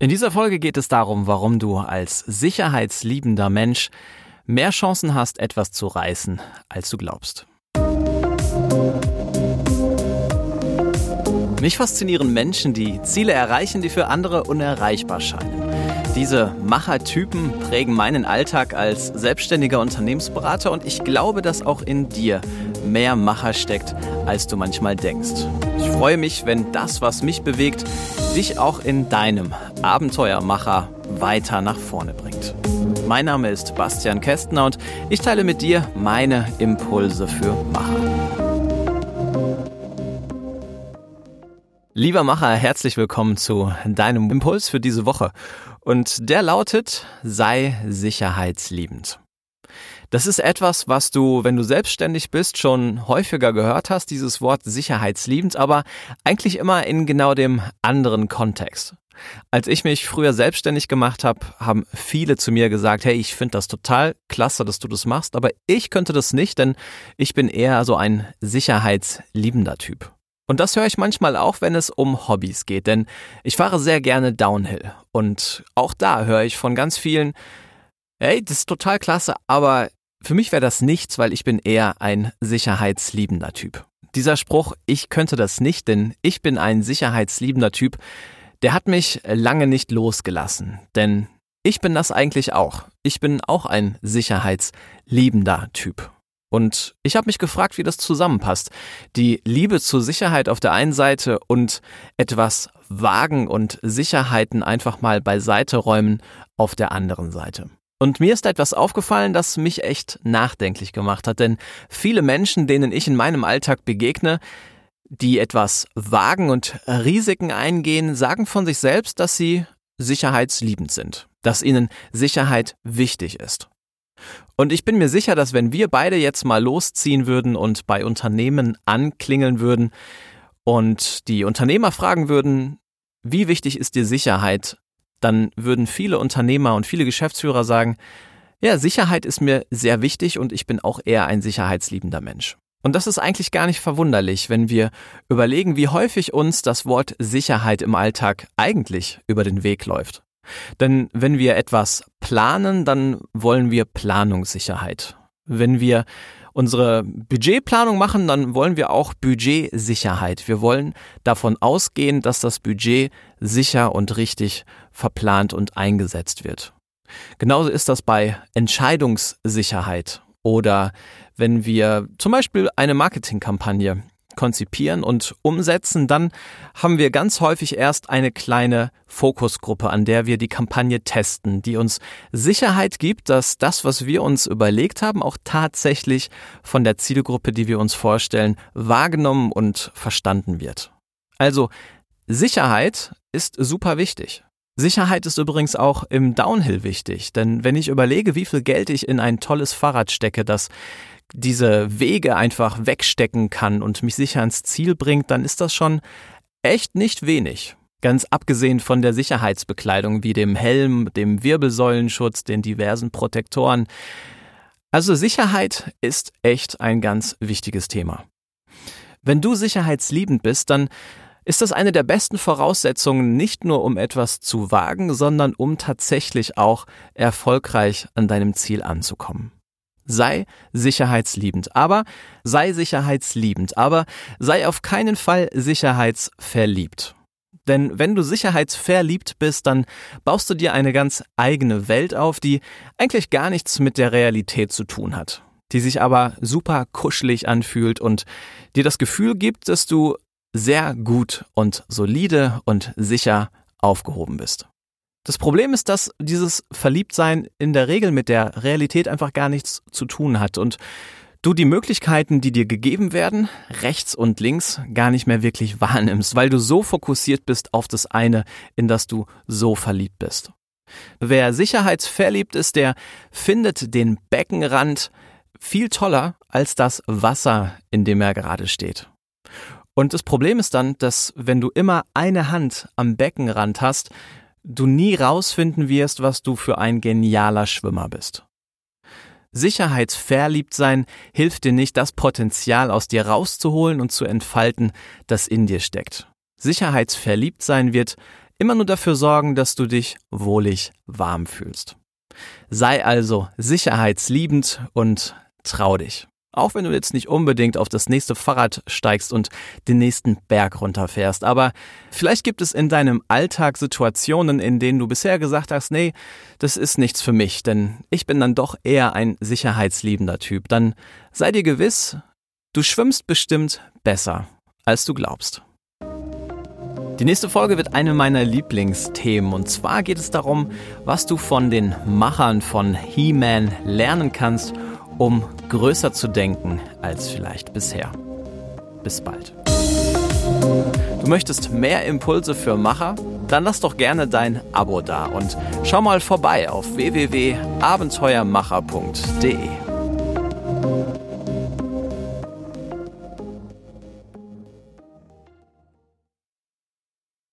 In dieser Folge geht es darum, warum du als sicherheitsliebender Mensch mehr Chancen hast, etwas zu reißen, als du glaubst. Mich faszinieren Menschen, die Ziele erreichen, die für andere unerreichbar scheinen. Diese Machertypen prägen meinen Alltag als selbstständiger Unternehmensberater und ich glaube, dass auch in dir mehr Macher steckt, als du manchmal denkst. Ich freue mich, wenn das, was mich bewegt, dich auch in deinem Abenteuermacher weiter nach vorne bringt. Mein Name ist Bastian Kästner und ich teile mit dir meine Impulse für Macher. Lieber Macher, herzlich willkommen zu deinem Impuls für diese Woche. Und der lautet, sei sicherheitsliebend. Das ist etwas, was du, wenn du selbstständig bist, schon häufiger gehört hast, dieses Wort sicherheitsliebend, aber eigentlich immer in genau dem anderen Kontext. Als ich mich früher selbstständig gemacht habe, haben viele zu mir gesagt, hey, ich finde das total klasse, dass du das machst, aber ich könnte das nicht, denn ich bin eher so ein sicherheitsliebender Typ. Und das höre ich manchmal auch, wenn es um Hobbys geht, denn ich fahre sehr gerne Downhill. Und auch da höre ich von ganz vielen, hey, das ist total klasse, aber für mich wäre das nichts, weil ich bin eher ein sicherheitsliebender Typ. Dieser Spruch, ich könnte das nicht, denn ich bin ein sicherheitsliebender Typ, der hat mich lange nicht losgelassen. Denn ich bin das eigentlich auch. Ich bin auch ein sicherheitsliebender Typ. Und ich habe mich gefragt, wie das zusammenpasst. Die Liebe zur Sicherheit auf der einen Seite und etwas Wagen und Sicherheiten einfach mal beiseite räumen auf der anderen Seite. Und mir ist etwas aufgefallen, das mich echt nachdenklich gemacht hat, denn viele Menschen, denen ich in meinem Alltag begegne, die etwas wagen und Risiken eingehen, sagen von sich selbst, dass sie sicherheitsliebend sind, dass ihnen Sicherheit wichtig ist. Und ich bin mir sicher, dass wenn wir beide jetzt mal losziehen würden und bei Unternehmen anklingeln würden und die Unternehmer fragen würden, wie wichtig ist dir Sicherheit, dann würden viele Unternehmer und viele Geschäftsführer sagen, ja, Sicherheit ist mir sehr wichtig und ich bin auch eher ein sicherheitsliebender Mensch. Und das ist eigentlich gar nicht verwunderlich, wenn wir überlegen, wie häufig uns das Wort Sicherheit im Alltag eigentlich über den Weg läuft. Denn wenn wir etwas planen, dann wollen wir Planungssicherheit. Wenn wir unsere Budgetplanung machen, dann wollen wir auch Budgetsicherheit. Wir wollen davon ausgehen, dass das Budget sicher und richtig verplant und eingesetzt wird. Genauso ist das bei Entscheidungssicherheit oder wenn wir zum Beispiel eine Marketingkampagne konzipieren und umsetzen, dann haben wir ganz häufig erst eine kleine Fokusgruppe, an der wir die Kampagne testen, die uns Sicherheit gibt, dass das, was wir uns überlegt haben, auch tatsächlich von der Zielgruppe, die wir uns vorstellen, wahrgenommen und verstanden wird. Also Sicherheit ist super wichtig. Sicherheit ist übrigens auch im Downhill wichtig, denn wenn ich überlege, wie viel Geld ich in ein tolles Fahrrad stecke, das diese Wege einfach wegstecken kann und mich sicher ans Ziel bringt, dann ist das schon echt nicht wenig. Ganz abgesehen von der Sicherheitsbekleidung wie dem Helm, dem Wirbelsäulenschutz, den diversen Protektoren. Also Sicherheit ist echt ein ganz wichtiges Thema. Wenn du sicherheitsliebend bist, dann ist das eine der besten Voraussetzungen, nicht nur um etwas zu wagen, sondern um tatsächlich auch erfolgreich an deinem Ziel anzukommen sei sicherheitsliebend, aber sei sicherheitsliebend, aber sei auf keinen Fall sicherheitsverliebt. Denn wenn du sicherheitsverliebt bist, dann baust du dir eine ganz eigene Welt auf, die eigentlich gar nichts mit der Realität zu tun hat, die sich aber super kuschelig anfühlt und dir das Gefühl gibt, dass du sehr gut und solide und sicher aufgehoben bist. Das Problem ist, dass dieses Verliebtsein in der Regel mit der Realität einfach gar nichts zu tun hat und du die Möglichkeiten, die dir gegeben werden, rechts und links, gar nicht mehr wirklich wahrnimmst, weil du so fokussiert bist auf das eine, in das du so verliebt bist. Wer sicherheitsverliebt ist, der findet den Beckenrand viel toller als das Wasser, in dem er gerade steht. Und das Problem ist dann, dass wenn du immer eine Hand am Beckenrand hast, du nie rausfinden wirst, was du für ein genialer Schwimmer bist. Sicherheitsverliebt sein hilft dir nicht, das Potenzial aus dir rauszuholen und zu entfalten, das in dir steckt. Sicherheitsverliebt sein wird immer nur dafür sorgen, dass du dich wohlig warm fühlst. Sei also sicherheitsliebend und trau dich. Auch wenn du jetzt nicht unbedingt auf das nächste Fahrrad steigst und den nächsten Berg runterfährst. Aber vielleicht gibt es in deinem Alltag Situationen, in denen du bisher gesagt hast, nee, das ist nichts für mich, denn ich bin dann doch eher ein sicherheitsliebender Typ. Dann sei dir gewiss, du schwimmst bestimmt besser, als du glaubst. Die nächste Folge wird eine meiner Lieblingsthemen und zwar geht es darum, was du von den Machern von He-Man lernen kannst, um größer zu denken als vielleicht bisher. Bis bald. Du möchtest mehr Impulse für Macher? Dann lass doch gerne dein Abo da und schau mal vorbei auf www.abenteuermacher.de.